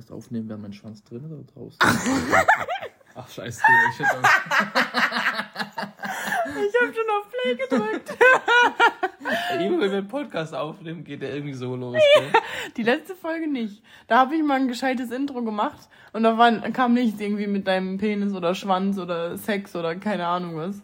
Podcast aufnehmen, wäre mein Schwanz drin oder draußen? Ach, scheiße, ich hätte Ich habe schon auf Play gedrückt. Immer wenn wir einen Podcast aufnehmen, geht der irgendwie so los. Gell? Die letzte Folge nicht. Da habe ich mal ein gescheites Intro gemacht und da war, kam nichts irgendwie mit deinem Penis oder Schwanz oder Sex oder keine Ahnung was.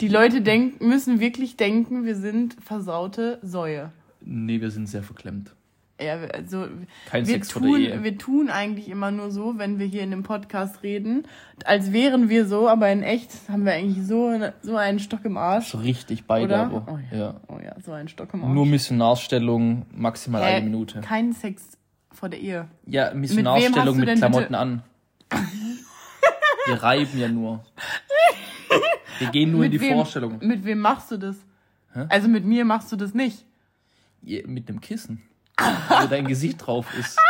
Die Leute denken, müssen wirklich denken, wir sind versaute Säue. Nee, wir sind sehr verklemmt. Ja, also Kein wir Sex tun, Ehe. wir tun eigentlich immer nur so, wenn wir hier in dem Podcast reden, als wären wir so, aber in echt haben wir eigentlich so, so einen Stock im Arsch. So richtig beide, aber. Oh ja. ja. Oh ja, so einen Stock im Arsch. Nur Missionarstellung, maximal Äh, eine Minute. Kein Sex vor der Ehe. Ja, Missionarstellung mit, denn Klamotten bitte- an. Wir reiben ja nur. Wir gehen nur in die wem, Vorstellung. Mit wem machst du das? Hä? Also mit mir machst du das nicht. Ja, Mit dem Kissen. Wo dein Gesicht drauf ist.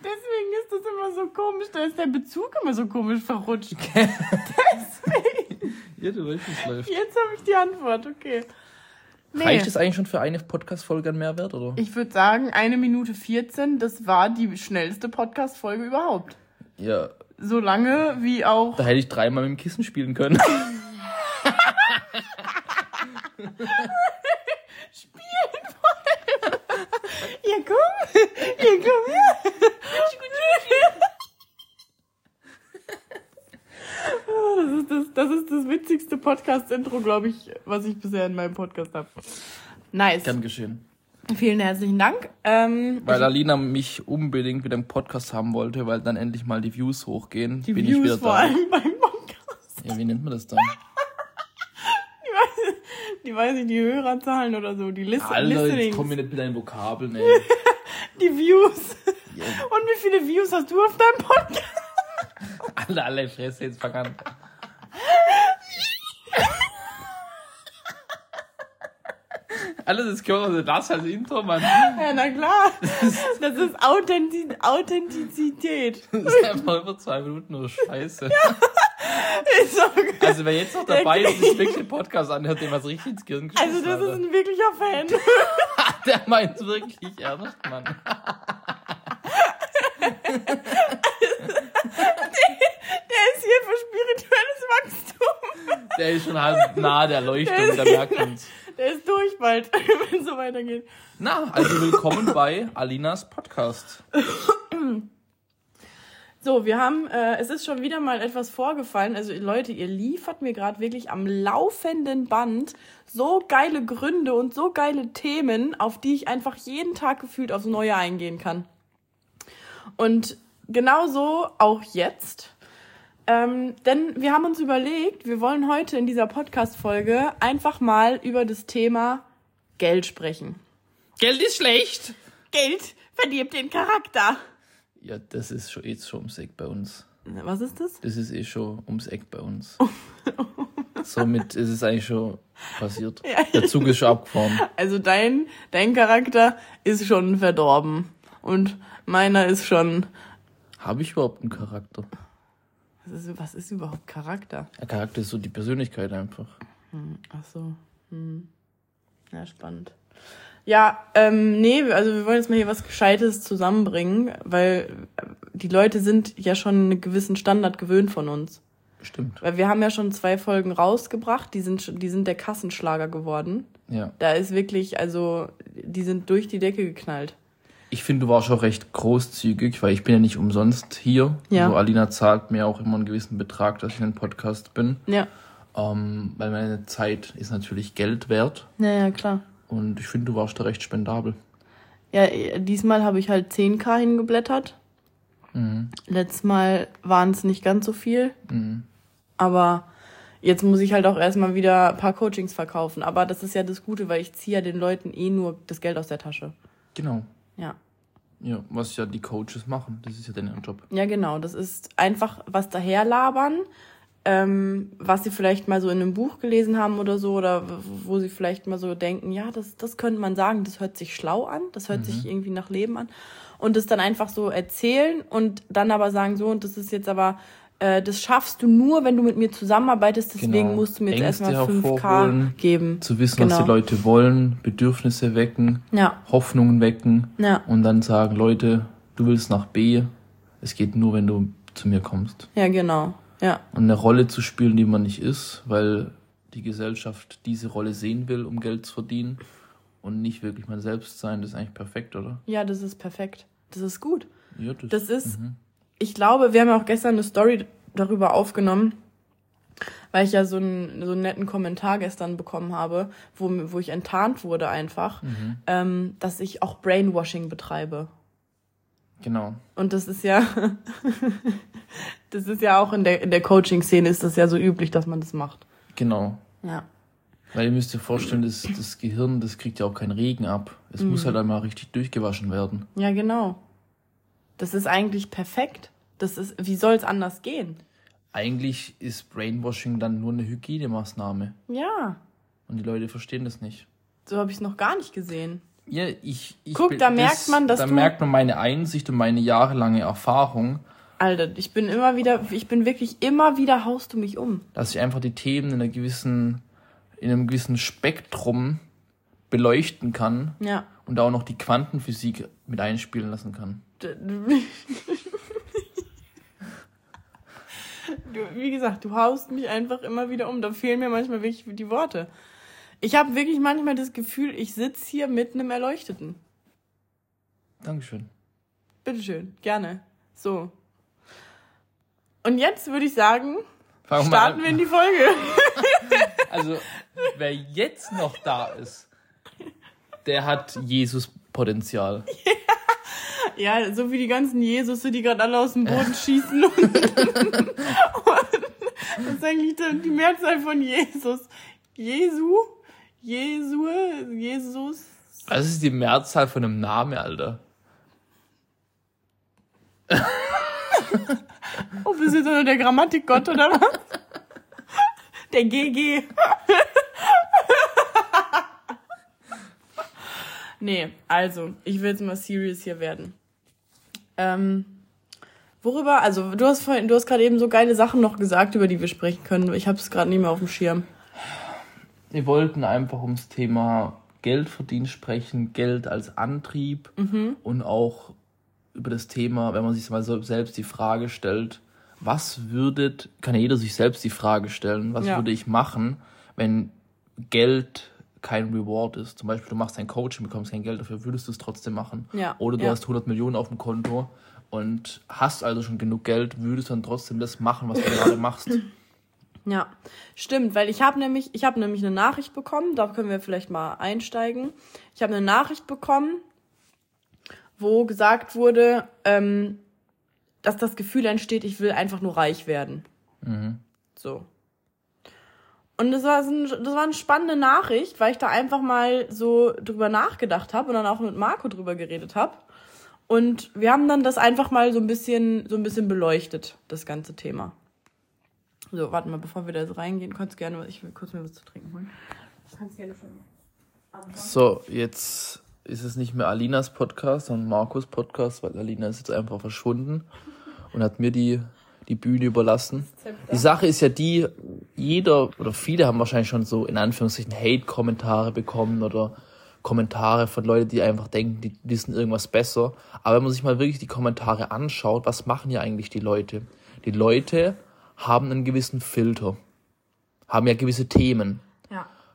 Deswegen ist das immer so komisch, da ist der Bezug immer so komisch verrutscht. Ja, du weißt, läuft. Jetzt habe ich die Antwort, okay. Nee. Reicht es eigentlich schon für eine Podcast-Folge an Mehrwert, oder? Ich würde sagen, eine Minute 14, das war die schnellste Podcast-Folge überhaupt. Ja, So lange wie auch. da hätte ich dreimal mit dem Kissen spielen können. Ja, komm! Ja, komm her! Das ist das, das ist das witzigste Podcast-Intro, glaube ich, was ich bisher in meinem Podcast habe. Nice. Gern geschehen. Vielen herzlichen Dank. Ähm, Weil Alina mich unbedingt wieder im Podcast haben wollte, weil dann endlich mal die Views hochgehen. die bin ich wieder Views vor da. allem beim Podcast. Ja, wie nennt man das dann? Die weiß, ich, die Hörerzahlen oder so, die Listen, Alter, jetzt Listenings, komm mir nicht mit deinen Vokabeln, ey. die Views. Ja. Und wie viele Views hast du auf deinem Podcast? Alle, alle Fresse jetzt vergangen. Alles ist Körper, das als Intro, Mann. Ja, na klar. Das ist Authentiz Authentizität. Das ist einfach über zwei Minuten nur Scheiße. Ist so. Also wer jetzt noch dabei ist und sich wirklich den Podcast anhört, dem was richtig ins Gehirn geschossen Also das ist Alter. ein wirklicher Fan. Der meint wirklich ernst, Mann. Der ist hier für spirituelles Wachstum. Der ist schon halb nah der Leuchtung, der merkt uns. Der ist durch bald, wenn es so weitergeht. Na, also willkommen bei Alinas Podcast. So, wir haben, äh, es ist schon wieder mal etwas vorgefallen. Also Leute, ihr liefert mir gerade wirklich am laufenden Band so geile Gründe und so geile Themen, auf die ich einfach jeden Tag gefühlt aufs Neue eingehen kann. Und genauso auch jetzt. Ähm, denn wir haben uns überlegt, wir wollen heute in dieser Podcast-Folge einfach mal über das Thema Geld sprechen. Geld ist schlecht. Geld verdirbt den Charakter. Ja, das ist schon jetzt schon ums Eck bei uns. Was ist das? Das ist eh schon ums Eck bei uns. Somit ist es eigentlich schon passiert. Ja. Der Zug ist schon abgefahren. Also dein, dein Charakter ist schon verdorben. Und meiner ist schon. Habe ich überhaupt einen Charakter? Was ist, was ist überhaupt Charakter? Der Charakter ist so die Persönlichkeit einfach. Ach so. Hm. Ja, spannend. Ja, ähm, nee, also wir wollen jetzt mal hier was Gescheites zusammenbringen, weil äh, die Leute sind ja schon einen gewissen Standard gewöhnt von uns. Stimmt. Weil wir haben ja schon zwei Folgen rausgebracht, die sind, schon- die sind der Kassenschlager geworden. Ja. Da ist wirklich, also, die sind durch die Decke geknallt. Ich finde, du warst auch recht großzügig, weil ich bin ja nicht umsonst hier. Ja. So, Alina zahlt mir auch immer einen gewissen Betrag, dass ich in einem Podcast bin. Ja. Ähm, weil meine Zeit ist natürlich Geld wert. Ja, ja, klar. Und ich finde, du warst da recht spendabel. Ja, diesmal habe ich halt 10k hingeblättert. Mhm. Letztes Mal waren es nicht ganz so viel. Mhm. Aber jetzt muss ich halt auch erstmal wieder ein paar Coachings verkaufen. Aber das ist ja das Gute, weil ich ziehe ja den Leuten eh nur das Geld aus der Tasche. Genau. Ja. Ja, was ja die Coaches machen. Das ist ja deren Job. Ja, genau. Das ist einfach was daherlabern, ähm, was sie vielleicht mal so in einem Buch gelesen haben oder so, oder wo sie vielleicht mal so denken, ja, das, das könnte man sagen, das hört sich schlau an, das hört sich irgendwie nach Leben an. Und das dann einfach so erzählen und dann aber sagen, so, und das ist jetzt aber, äh, das schaffst du nur, wenn du mit mir zusammenarbeitest, deswegen Genau. musst du mir jetzt Ängste erstmal 5K hervorholen, geben. Zu wissen, was Genau. die Leute wollen, Bedürfnisse wecken, Ja, Hoffnungen wecken ja, und dann sagen, Leute, du willst nach B, es geht nur, wenn du zu mir kommst. Ja, genau. Ja. Und eine Rolle zu spielen, die man nicht ist, weil die Gesellschaft diese Rolle sehen will, um Geld zu verdienen und nicht wirklich man selbst sein, das ist eigentlich perfekt, oder? Ja, das ist perfekt. Das ist gut. Ja, das, Das ist, Mhm. ich glaube, wir haben ja auch gestern eine Story darüber aufgenommen, weil ich ja so einen, so einen netten Kommentar gestern bekommen habe, wo, wo ich enttarnt wurde einfach, Mhm. ähm, dass ich auch Brainwashing betreibe. Genau. Und das ist ja, das ist ja auch in der, in der Coaching-Szene ist das ja so üblich, dass man das macht. Genau. Ja. Weil ihr müsst ihr vorstellen, das, das Gehirn, das kriegt ja auch keinen Regen ab. Es muss halt einmal richtig durchgewaschen werden. Ja, genau. Das ist eigentlich perfekt. Das ist, wie soll es anders gehen? Eigentlich ist Brainwashing dann nur eine Hygienemaßnahme. Ja, Und die Leute verstehen das nicht. so habe ich es noch gar nicht gesehen. Ja, ich, ich Guck, da merkt man, dass da du- merkt man meine Einsicht und meine jahrelange Erfahrung, Alter, ich bin immer wieder, ich bin wirklich immer wieder haust du mich um. dass ich einfach die Themen in einer gewissen, in einem gewissen Spektrum beleuchten kann Ja. und da auch noch die Quantenphysik mit einspielen lassen kann. Du, wie gesagt, du haust mich einfach immer wieder um. Da fehlen mir manchmal wirklich die Worte. Ich habe wirklich manchmal das Gefühl, ich sitz hier mit einem Erleuchteten. Dankeschön. Bitteschön, gerne. So. Und jetzt würde ich sagen, Fangen starten wir in die Folge. Also, wer jetzt noch da ist, der hat Jesus-Potenzial. Ja, so wie die ganzen Jesus, die gerade alle aus dem Boden schießen. Und, und das ist eigentlich die die Mehrzahl von Jesus. Jesu? Jesu? Jesus? Das ist die Mehrzahl von einem Namen, Alter. Oh, bist du jetzt nur der Grammatikgott oder was? Der GG. nee, also, ich will jetzt mal serious hier werden. Ähm, worüber, also du hast vorhin, du hast gerade eben so geile Sachen noch gesagt, über die wir sprechen können. Ich habe es gerade nicht mehr auf dem Schirm. Wir wollten einfach ums Thema Geldverdienen sprechen, Geld als Antrieb und auch über das Thema, wenn man sich mal so selbst die Frage stellt, was würdet, kann ja jeder sich selbst die Frage stellen, was Ja. würde ich machen, wenn Geld kein Reward ist. Zum Beispiel, du machst ein Coaching, bekommst kein Geld dafür, würdest du es trotzdem machen. Ja, Oder du ja. hast 100 Millionen auf dem Konto und hast also schon genug Geld, würdest dann trotzdem das machen, was du gerade machst. Ja, stimmt, weil ich habe nämlich, ich habe nämlich eine Nachricht bekommen, da können wir vielleicht mal einsteigen. Ich habe eine Nachricht bekommen, wo gesagt wurde, ähm, dass das Gefühl entsteht, ich will einfach nur reich werden. So. Und das war, ein, das war eine spannende Nachricht, weil ich da einfach mal so drüber nachgedacht habe und dann auch mit Marco drüber geredet habe. Und wir haben dann das einfach mal so ein bisschen, so ein bisschen beleuchtet, das ganze Thema. So, warte mal, bevor wir da reingehen, kannst du gerne, ich will kurz mir was zu trinken holen. Kannst gerne schon. So, jetzt ist es nicht mehr Alinas Podcast, sondern Markus Podcast, weil Alina ist jetzt einfach verschwunden und hat mir die, die Bühne überlassen. Die Sache ist ja die, jeder oder viele haben wahrscheinlich schon so in Anführungszeichen Hate-Kommentare bekommen oder Kommentare von Leuten, die einfach denken, die wissen irgendwas besser. Aber wenn man sich mal wirklich die Kommentare anschaut, was machen ja eigentlich die Leute? Die Leute haben einen gewissen Filter, haben ja gewisse Themen.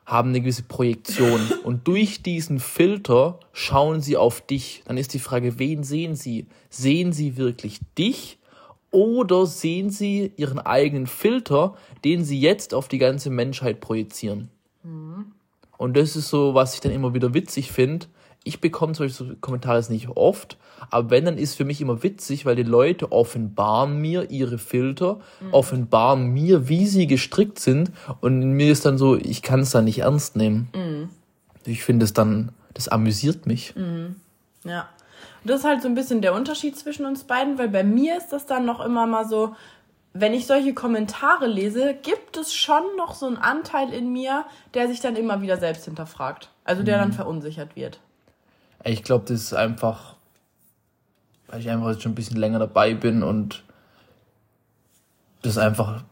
Haben eine gewisse Projektion und durch diesen Filter schauen sie auf dich. Dann ist die Frage, wen sehen sie? Sehen sie wirklich dich oder sehen sie ihren eigenen Filter, den sie jetzt auf die ganze Menschheit projizieren? Und das ist so, was ich dann immer wieder witzig finde. Ich bekomme solche Kommentare jetzt nicht oft, aber wenn, dann ist für mich immer witzig, weil die Leute offenbaren mir ihre Filter, offenbaren mir, wie sie gestrickt sind und mir ist dann so, ich kann es dann nicht ernst nehmen. Ich finde es dann, das amüsiert mich. Ja. Und das ist halt so ein bisschen der Unterschied zwischen uns beiden, weil bei mir ist das dann noch immer mal so, wenn ich solche Kommentare lese, gibt es schon noch so einen Anteil in mir, der sich dann immer wieder selbst hinterfragt. Also der dann verunsichert wird. Ich glaube, das ist einfach, weil ich einfach jetzt schon ein bisschen länger dabei bin und das einfach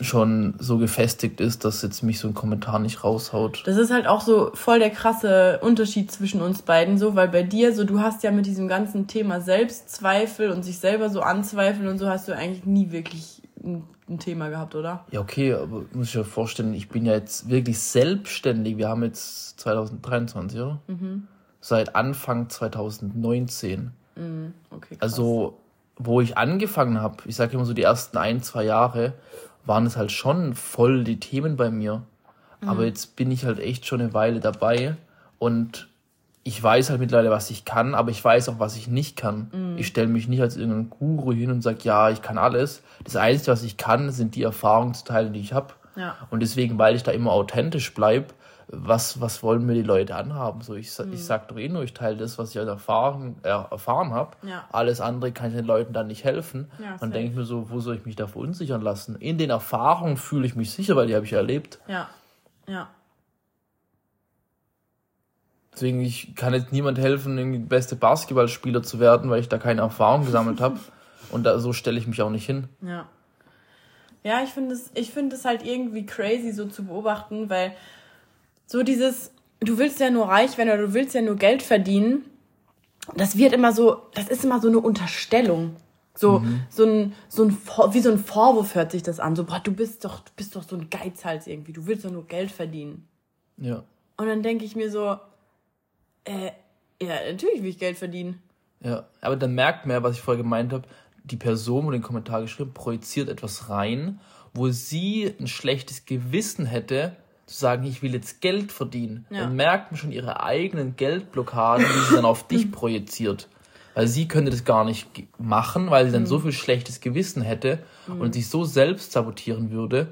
schon so gefestigt ist, dass jetzt mich so ein Kommentar nicht raushaut. Das ist halt auch so voll der krasse Unterschied zwischen uns beiden, so, weil bei dir, so, du hast ja mit diesem ganzen Thema Selbstzweifel und sich selber so anzweifeln und so hast du eigentlich nie wirklich ein, ein Thema gehabt, oder? Ja, okay, aber muss ich mir vorstellen, ich bin ja jetzt wirklich selbstständig. Wir haben jetzt 2023, oder? Mhm. Seit Anfang 2019. Mhm. Okay. Also, wo ich angefangen habe, ich sage immer so die ersten ein, zwei Jahre, waren es halt schon voll die Themen bei mir. Aber jetzt bin ich halt echt schon eine Weile dabei und ich weiß halt mittlerweile, was ich kann, aber ich weiß auch, was ich nicht kann. Ich stelle mich nicht als irgendein Guru hin und sage, ja, ich kann alles. Das Einzige, was ich kann, sind die Erfahrungen zu teilen, die ich habe. Ja. Und deswegen, weil ich da immer authentisch bleibe, was, was wollen mir die Leute anhaben? So, ich, sa- ich sag doch eh nur, ich teile das, was ich an Erfahrung, äh, erfahren habe. Ja. Alles andere kann ich den Leuten dann nicht helfen. Ja, dann denke ich mir so, wo soll ich mich da verunsichern lassen? In den Erfahrungen fühle ich mich sicher, weil die habe ich erlebt. Ja. Ja. Deswegen, ich kann jetzt niemand helfen, der beste Basketballspieler zu werden, weil ich da keine Erfahrung gesammelt habe. Und da, so stelle ich mich auch nicht hin. Ja. Ja, ich finde es, ich finde es halt irgendwie crazy so zu beobachten, weil so dieses, du willst ja nur reich werden oder du willst ja nur Geld verdienen, das wird immer so, das ist immer so eine Unterstellung. So, so ein, so ein, wie so ein Vorwurf hört sich das an. So, boah, du bist doch, du bist doch so ein Geizhals irgendwie. Du willst doch nur Geld verdienen. Ja. Und dann denke ich mir so, äh, ja, natürlich will ich Geld verdienen. Ja, aber dann merkt man ja, was ich vorher gemeint habe, die Person, wo den Kommentar geschrieben, projiziert etwas rein, wo sie ein schlechtes Gewissen hätte, zu sagen, ich will jetzt Geld verdienen. Ja. Dann merkt man schon ihre eigenen Geldblockaden, die sie dann auf dich projiziert. Weil sie könnte das gar nicht machen, weil sie dann so viel schlechtes Gewissen hätte und sich so selbst sabotieren würde.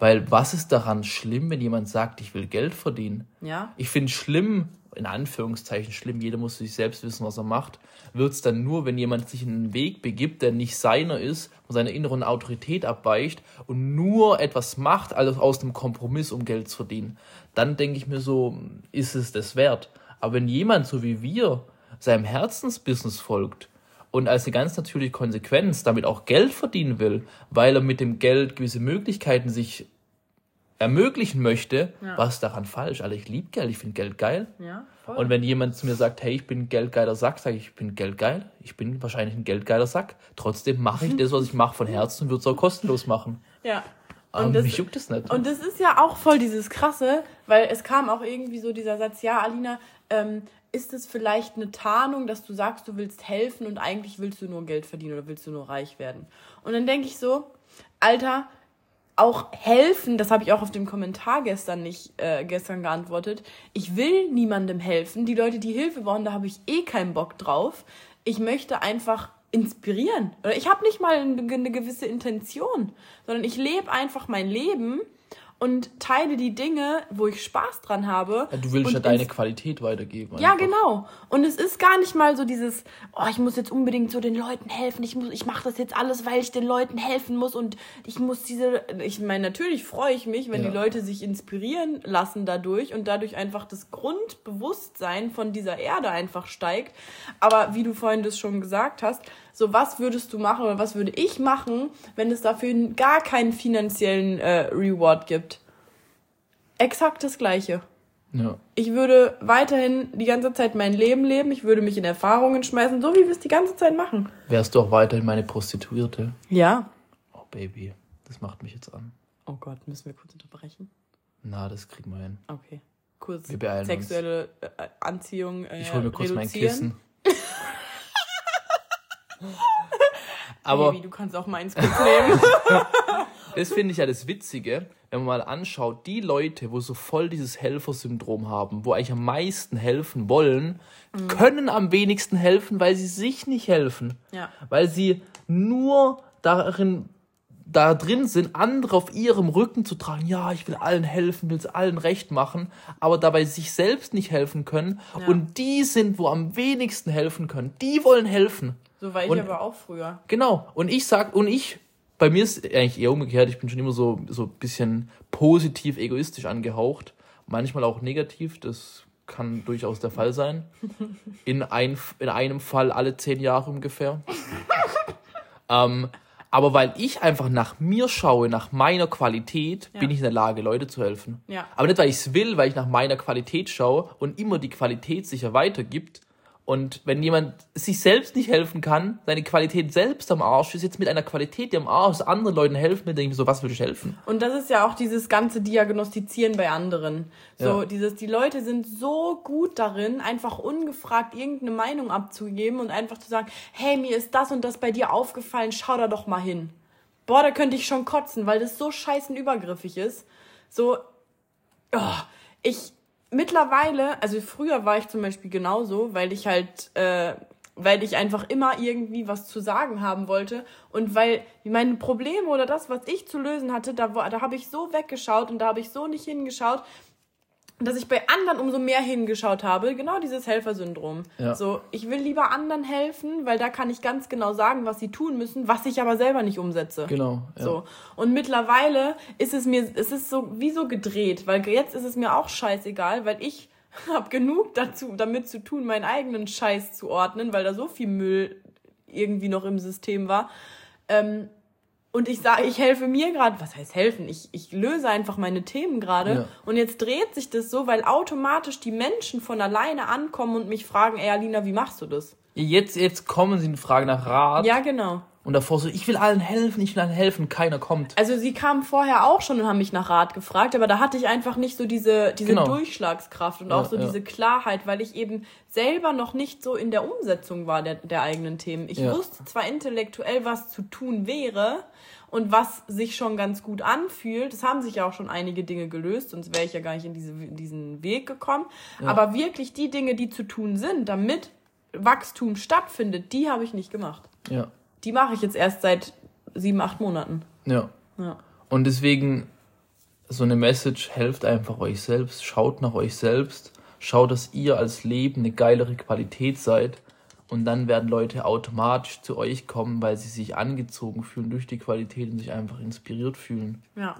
Weil was ist daran schlimm, wenn jemand sagt, ich will Geld verdienen? Ja. Ich finde schlimm, in Anführungszeichen schlimm, jeder muss sich selbst wissen, was er macht, wird es dann nur, wenn jemand sich in einen Weg begibt, der nicht seiner ist, von seiner inneren Autorität abweicht und nur etwas macht, also aus einem Kompromiss, um Geld zu verdienen. Dann denke ich mir so, ist es das wert? Aber wenn jemand, so wie wir, seinem Herzensbusiness folgt und als eine ganz natürliche Konsequenz damit auch Geld verdienen will, weil er mit dem Geld gewisse Möglichkeiten sich ermöglichen möchte, Ja. was ist daran falsch? Alter, ich liebe Geld, ich finde Geld geil. Ja. Und wenn jemand zu mir sagt, hey, ich bin ein geldgeiler Sack, sage ich, ich bin geldgeil. Ich bin wahrscheinlich ein geldgeiler Sack. Trotzdem mache ich das, was ich mache von Herzen und würde es auch kostenlos machen. ja. Aber Und das, mich juckt es nicht. Und das ist ja auch voll dieses Krasse, weil es kam auch irgendwie so dieser Satz, ja, Alina, ähm, ist es vielleicht eine Tarnung, dass du sagst, du willst helfen und eigentlich willst du nur Geld verdienen oder willst du nur reich werden? Und dann denke ich so, Alter, auch helfen, das habe ich auch auf dem Kommentar gestern nicht äh, gestern geantwortet. Ich will niemandem helfen. Die Leute, die Hilfe brauchen, da habe ich eh keinen Bock drauf. Ich möchte einfach inspirieren. Oder ich habe nicht mal eine gewisse Intention, sondern ich lebe einfach mein Leben und teile die Dinge, wo ich Spaß dran habe. Ja, du willst ja deine Qualität weitergeben. ja, einfach. genau. Und es ist gar nicht mal so dieses, oh, ich muss jetzt unbedingt so den Leuten helfen. Ich muss, ich mache das jetzt alles, weil ich den Leuten helfen muss und ich muss diese. Ich meine, natürlich freue ich mich, wenn Ja. die Leute sich inspirieren lassen dadurch und dadurch einfach das Grundbewusstsein von dieser Erde einfach steigt. Aber wie du vorhin das schon gesagt hast, so was würdest du machen oder was würde ich machen, wenn es dafür gar keinen finanziellen äh, Reward gibt? Exakt das Gleiche. Ja. Ich würde weiterhin die ganze Zeit mein Leben leben. Ich würde mich in Erfahrungen schmeißen, so wie wir es die ganze Zeit machen. Wärst du auch weiterhin meine Prostituierte? Ja. Oh, Baby, das macht mich jetzt an. Oh Gott, müssen wir kurz unterbrechen? Na, das kriegen wir hin. Okay. Kurz Wir beeilen uns. sexuelle äh, Anziehung. Äh, Ich hole mir kurz mein reduzieren. Kissen. Aber Baby, du kannst auch meins kurz nehmen. das finde ich ja das Witzige, wenn man mal anschaut, die Leute, wo so voll dieses Helfersyndrom haben, wo eigentlich am meisten helfen wollen, Mhm. können am wenigsten helfen, weil sie sich nicht helfen. Ja. Weil sie nur darin da drin sind, andere auf ihrem Rücken zu tragen. Ja, ich will allen helfen, will es allen recht machen, aber dabei sich selbst nicht helfen können. Ja. Und die sind, wo am wenigsten helfen können. Die wollen helfen. So war ich Und- aber auch früher. Genau. Und ich sag, und ich, bei mir ist eigentlich eher umgekehrt, ich bin schon immer so, so ein bisschen positiv egoistisch angehaucht. Manchmal auch negativ, das kann durchaus der Fall sein. In, ein, in einem Fall alle zehn Jahre ungefähr. ähm, Aber weil ich einfach nach mir schaue, nach meiner Qualität, Ja. bin ich in der Lage, Leute zu helfen. Ja. Aber nicht, weil ich es will, weil ich nach meiner Qualität schaue und immer die Qualität sicher weitergibt. Und wenn jemand sich selbst nicht helfen kann, seine Qualität selbst am Arsch ist, jetzt mit einer Qualität, die am Arsch ist, anderen Leuten helfen, dann denke ich so, was will ich helfen? Und das ist ja auch dieses ganze Diagnostizieren bei anderen. So, Ja. dieses, die Leute sind so gut darin, einfach ungefragt irgendeine Meinung abzugeben und einfach zu sagen, hey, mir ist das und das bei dir aufgefallen, schau da doch mal hin. Boah, da könnte ich schon kotzen, weil das so scheißen übergriffig ist. So, oh, ich mittlerweile, also früher war ich zum Beispiel genauso, weil ich halt, äh, weil ich einfach immer irgendwie was zu sagen haben wollte. Und weil meine Probleme oder das, was ich zu lösen hatte, da, da habe ich so weggeschaut und da habe ich so nicht hingeschaut, dass ich bei anderen umso mehr hingeschaut habe. Genau dieses Helfersyndrom. Ja. So, ich will lieber anderen helfen, weil da kann ich ganz genau sagen, was sie tun müssen, was ich aber selber nicht umsetze. Genau. Ja. So. Und mittlerweile ist es mir, es ist so wie so gedreht, weil jetzt ist es mir auch scheißegal, weil ich habe genug dazu, damit zu tun, meinen eigenen Scheiß zu ordnen, weil da so viel Müll irgendwie noch im System war. Ähm, und ich sage, ich helfe mir gerade, was heißt helfen? Ich, ich löse einfach meine Themen gerade. Ja. Und jetzt dreht sich das so, weil automatisch die Menschen von alleine ankommen und mich fragen, ey Alina, wie machst du das? Jetzt, jetzt kommen sie in Frage nach Rat. Ja, genau. Und davor so, ich will allen helfen, ich will allen helfen, keiner kommt. Also sie kamen vorher auch schon und haben mich nach Rat gefragt, aber da hatte ich einfach nicht so diese, diese Genau. Durchschlagskraft und Ja, auch so ja. diese Klarheit, weil ich eben selber noch nicht so in der Umsetzung war der, der eigenen Themen. Ich Ja. wusste zwar intellektuell, was zu tun wäre und was sich schon ganz gut anfühlt. Es haben sich ja auch schon einige Dinge gelöst, sonst wäre ich ja gar nicht in diese, in diesen Weg gekommen. Aber wirklich die Dinge, die zu tun sind, damit Wachstum stattfindet, die habe ich nicht gemacht. Ja. Die mache ich jetzt erst seit sieben, acht Monaten. Ja. Ja. Und deswegen, so eine Message, helft einfach euch selbst, schaut nach euch selbst, schaut, dass ihr als Leben eine geilere Qualität seid. Und dann werden Leute automatisch zu euch kommen, weil sie sich angezogen fühlen durch die Qualität und sich einfach inspiriert fühlen. Ja.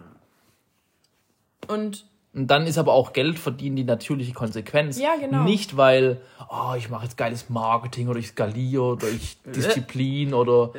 Und Und dann ist aber auch Geld verdienen die natürliche Konsequenz. Ja, genau. Nicht, weil, oh, ich mache jetzt geiles Marketing oder ich skaliere oder ich Disziplin oder,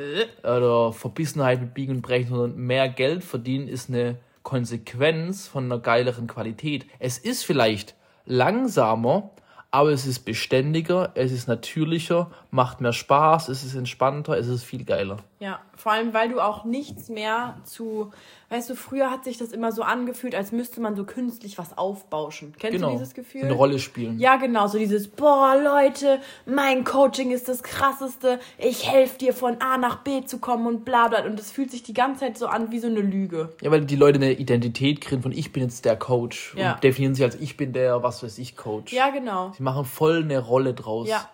oder Verbissenheit mit Biegen und Brechen, sondern mehr Geld verdienen ist eine Konsequenz von einer geileren Qualität. Es ist vielleicht langsamer, aber es ist beständiger, es ist natürlicher, macht mehr Spaß, es ist entspannter, es ist viel geiler. ja, vor allem, weil du auch nichts mehr zu, weißt du, früher hat sich das immer so angefühlt, als müsste man so künstlich was aufbauschen. Kennst Genau. du dieses Gefühl? Eine Rolle spielen. Ja, genau, so dieses, boah, Leute, mein Coaching ist das krasseste, ich helfe dir von A nach B zu kommen und bla bla. Und das fühlt sich die ganze Zeit so an wie so eine Lüge. Ja, weil die Leute eine Identität kriegen von ich bin jetzt der Coach Ja. und definieren sich als ich bin der, was weiß ich, Coach. Ja, genau. Sie machen voll eine Rolle draus. Ja.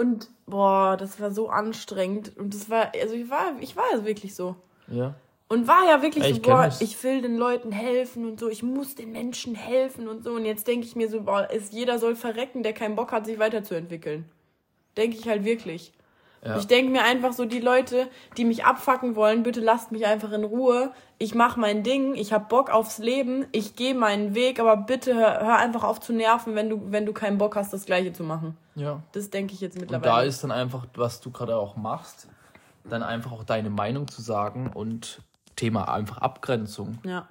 Und, boah, das war so anstrengend. Und das war, also ich war, ich war also wirklich so. Ja. Und war ja wirklich Ja, so, boah, das. ich will den Leuten helfen und so, ich muss den Menschen helfen und so. Und jetzt denke ich mir so, boah, ist, jeder soll verrecken, der keinen Bock hat, sich weiterzuentwickeln. Denke ich halt wirklich. Ja. Ich denke mir einfach so, die Leute, die mich abfacken wollen, bitte lasst mich einfach in Ruhe. Ich mache mein Ding, ich hab Bock aufs Leben, ich gehe meinen Weg, aber bitte hör, hör einfach auf zu nerven, wenn du, wenn du keinen Bock hast, das Gleiche zu machen. ja. Das denke ich jetzt Und mittlerweile. da ist dann einfach, was du gerade auch machst, dann einfach auch deine Meinung zu sagen und Thema einfach Abgrenzung. Ja.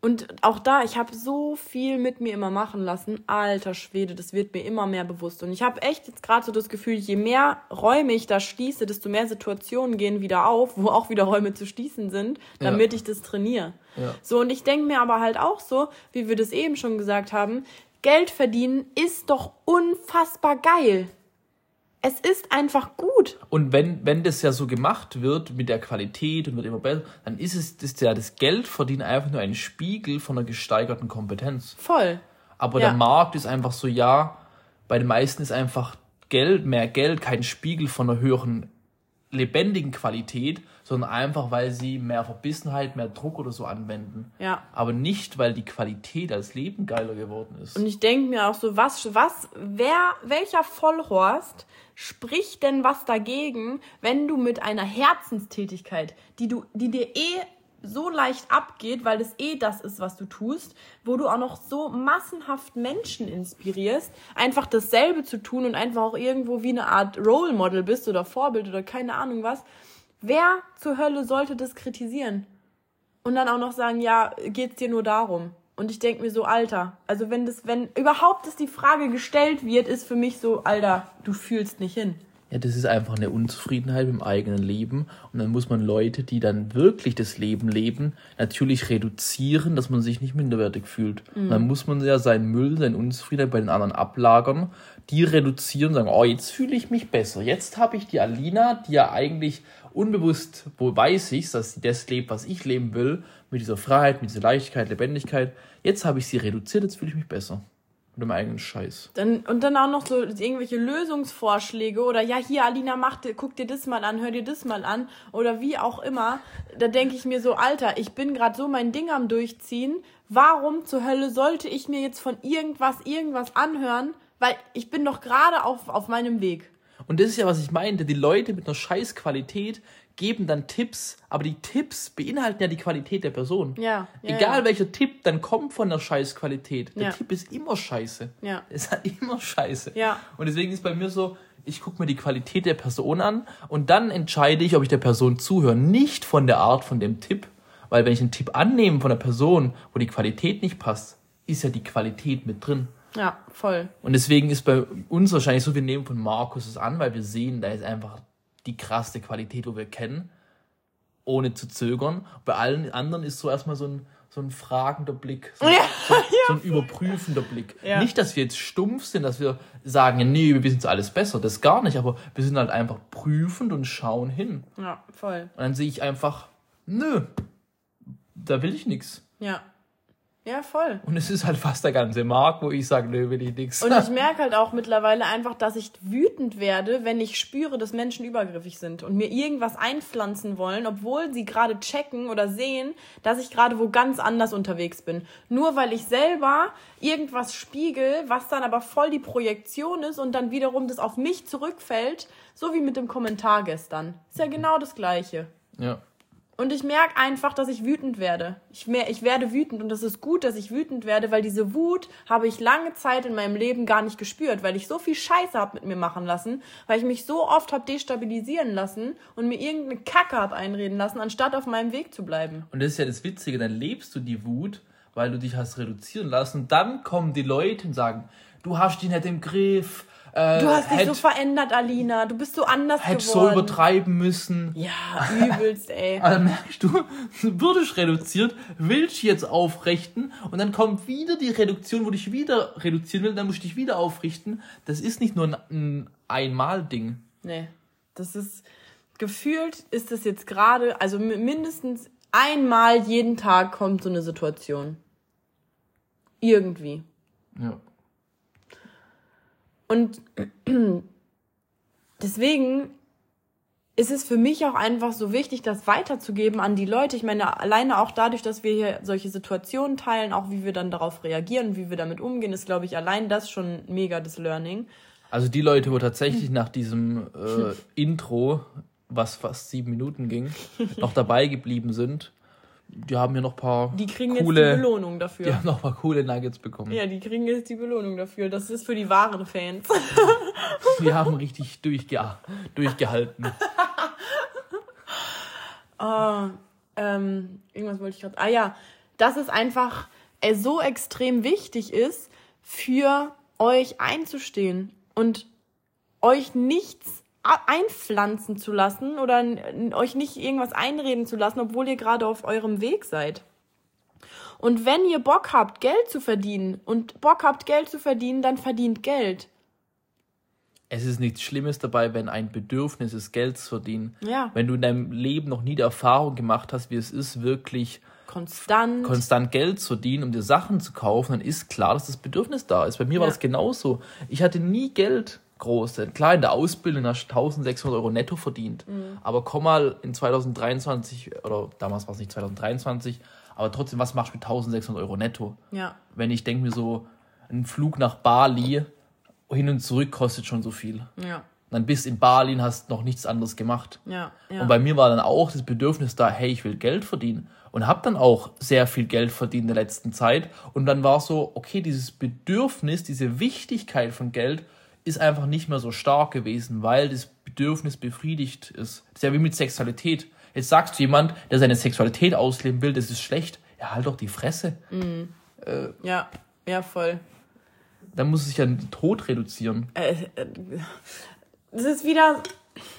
Und auch da, ich habe so viel mit mir immer machen lassen. Alter Schwede, das wird mir immer mehr bewusst. Und ich habe echt jetzt gerade so das Gefühl, je mehr Räume ich da schließe, desto mehr Situationen gehen wieder auf, wo auch wieder Räume zu schließen sind, damit ich das trainiere. Ja. So, und ich denke mir aber halt auch so, wie wir das eben schon gesagt haben, Geld verdienen ist doch unfassbar geil. Es ist einfach gut. Und wenn, wenn das ja so gemacht wird mit der Qualität und wird immer besser, dann ist es das ja das Geldverdienen einfach nur ein Spiegel von einer gesteigerten Kompetenz. Voll. Aber Ja. der Markt ist einfach so, ja, bei den meisten ist einfach Geld, mehr Geld kein Spiegel von einer höheren lebendigen Qualität, sondern einfach, weil sie mehr Verbissenheit, mehr Druck oder so anwenden. Ja. Aber nicht, weil die Qualität als Leben geiler geworden ist. Und ich denke mir auch so, was, was, wer, welcher Vollhorst spricht denn was dagegen, wenn du mit einer Herzenstätigkeit, die du, die dir eh so leicht abgeht, weil das eh das ist, was du tust, wo du auch noch so massenhaft Menschen inspirierst, einfach dasselbe zu tun und einfach auch irgendwo wie eine Art Role Model bist oder Vorbild oder keine Ahnung was. Wer zur Hölle sollte das kritisieren? Und dann auch noch sagen, ja, geht's dir nur darum? Und ich denke mir so, Alter, also wenn das, wenn überhaupt das die Frage gestellt wird, ist für mich so, Alter, du fühlst nicht hin. Ja, das ist einfach eine Unzufriedenheit im eigenen Leben. Und dann muss man Leute, die dann wirklich das Leben leben, natürlich reduzieren, dass man sich nicht minderwertig fühlt. Mhm. Dann muss man ja seinen Müll, seine Unzufriedenheit bei den anderen ablagern, die reduzieren und sagen, oh, jetzt fühle ich mich besser. Jetzt habe ich die Alina, die ja eigentlich unbewusst, wo weiß ich, dass sie das lebt, was ich leben will, mit dieser Freiheit, mit dieser Leichtigkeit, Lebendigkeit. Jetzt habe ich sie reduziert, jetzt fühle ich mich besser mit dem eigenen Scheiß. Dann, und dann auch noch so irgendwelche Lösungsvorschläge oder ja, hier, Alina, mach, guck dir das mal an, hör dir das mal an oder wie auch immer. Da denke ich mir so, Alter, ich bin gerade so mein Ding am Durchziehen. Warum zur Hölle sollte ich mir jetzt von irgendwas, irgendwas anhören? Weil ich bin doch gerade auf, auf meinem Weg. Und das ist ja, was ich meinte. Die Leute mit einer Scheißqualität geben dann Tipps, aber die Tipps beinhalten ja die Qualität der Person. Ja. ja Egal ja. welcher Tipp dann kommt von der Scheißqualität. Der ja. Tipp ist immer scheiße. Ja. Ist halt immer scheiße. Ja. Und deswegen ist bei mir so, ich gucke mir die Qualität der Person an und dann entscheide ich, ob ich der Person zuhöre. Nicht von der Art von dem Tipp. Weil wenn ich einen Tipp annehme von der Person, wo die Qualität nicht passt, ist ja die Qualität mit drin. Ja, voll. Und deswegen ist bei uns wahrscheinlich so, wir nehmen von Markus es an, weil wir sehen, da ist einfach die krasse Qualität, wo wir kennen, ohne zu zögern. Bei allen anderen ist so erstmal so ein, so ein fragender Blick, so, ja, so, ja. so ein überprüfender Blick. Ja. Nicht, dass wir jetzt stumpf sind, dass wir sagen, nee, wir wissen jetzt alles besser, das gar nicht, aber wir sind halt einfach prüfend und schauen hin. Ja, voll. Und dann sehe ich einfach, nö, da will ich nichts. Ja. Ja, voll. Und es ist halt fast der ganze Markt, wo ich sage, nö, will ich nichts. Und ich merke halt auch mittlerweile einfach, dass ich wütend werde, wenn ich spüre, dass Menschen übergriffig sind und mir irgendwas einpflanzen wollen, obwohl sie gerade checken oder sehen, dass ich gerade wo ganz anders unterwegs bin. Nur weil ich selber irgendwas spiegel, was dann aber voll die Projektion ist und dann wiederum das auf mich zurückfällt, so wie mit dem Kommentar gestern. Ist ja genau das Gleiche. Ja. Und ich merke einfach, dass ich wütend werde. Ich, mehr, ich werde wütend und das ist gut, dass ich wütend werde, weil diese Wut habe ich lange Zeit in meinem Leben gar nicht gespürt, weil ich so viel Scheiße habe mit mir machen lassen, weil ich mich so oft habe destabilisieren lassen und mir irgendeine Kacke habe einreden lassen, anstatt auf meinem Weg zu bleiben. Und das ist ja das Witzige, dann lebst du die Wut, weil du dich hast reduzieren lassen und dann kommen die Leute und sagen, du hast ihn nicht im Griff, äh, du hast dich hätt, so verändert, Alina. Du bist so anders hätt geworden. Hätte so übertreiben müssen. Ja, übelst, ey. Also merkst du, du ich reduziert, willst jetzt aufrichten und dann kommt wieder die Reduktion, wo dich wieder reduzieren will, dann musst du dich wieder aufrichten. Das ist nicht nur ein, ein Einmal-Ding. Nee, das ist, gefühlt ist das jetzt gerade, also mindestens einmal jeden Tag kommt so eine Situation. Irgendwie. Ja. Und deswegen ist es für mich auch einfach so wichtig, das weiterzugeben an die Leute. Ich meine, alleine auch dadurch, dass wir hier solche Situationen teilen, auch wie wir dann darauf reagieren, wie wir damit umgehen, ist, glaube ich, allein das schon mega das Learning. Also die Leute, wo tatsächlich nach diesem äh, Intro, was fast sieben Minuten ging, noch dabei geblieben sind, die haben ja noch ein paar Die kriegen coole, jetzt die Belohnung dafür. Die haben noch ein paar coole Nuggets bekommen. Ja, die kriegen jetzt die Belohnung dafür. Das ist für die wahren Fans. Die haben richtig durchge durchgehalten. oh, ähm, irgendwas wollte ich gerade. Ah ja, dass es einfach äh, so extrem wichtig ist, für euch einzustehen und euch nichts einpflanzen zu lassen oder euch nicht irgendwas einreden zu lassen, obwohl ihr gerade auf eurem Weg seid. Und wenn ihr Bock habt, Geld zu verdienen und Bock habt, Geld zu verdienen, dann verdient Geld. Es ist nichts Schlimmes dabei, wenn ein Bedürfnis ist, Geld zu verdienen. Ja. Wenn du in deinem Leben noch nie die Erfahrung gemacht hast, wie es ist, wirklich konstant, konstant Geld zu verdienen, um dir Sachen zu kaufen, dann ist klar, dass das Bedürfnis da ist. Bei mir ja. war das genauso. Ich hatte nie Geld große. Klar, in der Ausbildung hast du 1600 Euro netto verdient. Mhm. Aber komm mal in 2023, oder damals war es nicht 2023, aber trotzdem, was machst du mit 1600 Euro netto? Ja. Wenn ich denke mir so, ein Flug nach Bali hin und zurück kostet schon so viel. Ja. Dann bist in Bali und hast noch nichts anderes gemacht. Ja, ja. Und bei mir war dann auch das Bedürfnis da, hey, ich will Geld verdienen. Und habe dann auch sehr viel Geld verdient in der letzten Zeit. Und dann war so, okay, dieses Bedürfnis, diese Wichtigkeit von Geld ist einfach nicht mehr so stark gewesen, weil das Bedürfnis befriedigt ist. Das ist ja wie mit Sexualität. Jetzt sagst du jemand, der seine Sexualität ausleben will, das ist schlecht. Ja, halt doch die Fresse. Mhm. Äh, ja, ja, voll. Dann muss es sich ja den Tod reduzieren. Äh, äh, das ist wieder.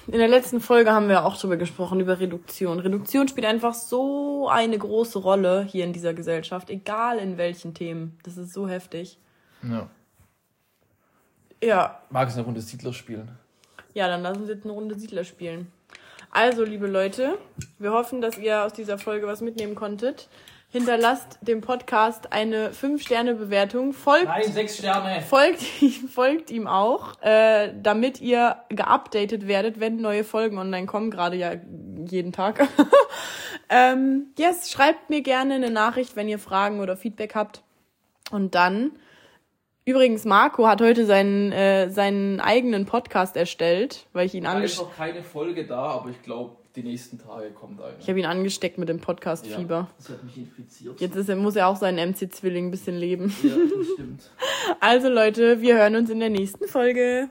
In der letzten Folge haben wir auch darüber gesprochen, über Reduktion. Reduktion spielt einfach so eine große Rolle hier in dieser Gesellschaft, egal in welchen Themen. Das ist so heftig. Ja. Ja. Magst du eine Runde Siedler spielen? Ja, dann lassen wir jetzt eine Runde Siedler spielen. Also, liebe Leute, wir hoffen, dass ihr aus dieser Folge was mitnehmen konntet. Hinterlasst dem Podcast eine 5-Sterne-Bewertung. Folgt, Nein, 6 Sterne. Folgt, folgt ihm auch, äh, damit ihr geupdatet werdet, wenn neue Folgen online kommen, gerade ja jeden Tag. ähm, yes, schreibt mir gerne eine Nachricht, wenn ihr Fragen oder Feedback habt. Und dann Übrigens, Marco hat heute seinen, äh, seinen eigenen Podcast erstellt, weil ich ihn angesteckt habe. ist noch keine Folge da, aber ich glaube, die nächsten Tage kommt eine. Ich habe ihn angesteckt mit dem Podcast-Fieber. Ja, das hat mich infiziert. Jetzt ist, muss er auch seinen MC-Zwilling ein bisschen leben. Ja, das stimmt. Also Leute, wir hören uns in der nächsten Folge.